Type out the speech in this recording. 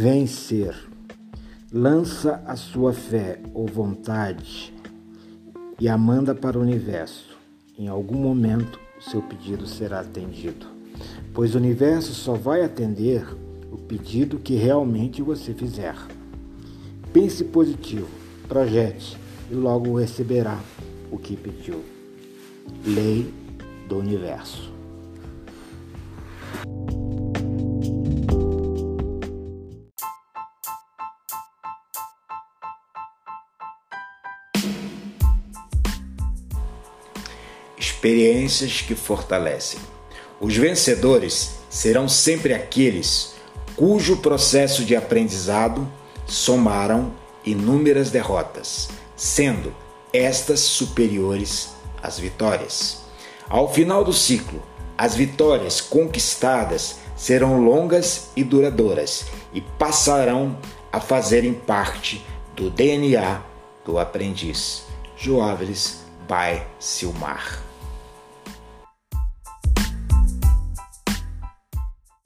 vencer. Lança a sua fé ou vontade e a manda para o universo. Em algum momento, seu pedido será atendido, pois o universo só vai atender o pedido que realmente você fizer. Pense positivo, projete e logo receberá o que pediu. Lei do Universo. Experiências que fortalecem. Os vencedores serão sempre aqueles cujo processo de aprendizado somaram inúmeras derrotas, sendo estas superiores às vitórias. Ao final do ciclo, as vitórias conquistadas serão longas e duradouras e passarão a fazerem parte do DNA do aprendiz. Joáveis by Silmar.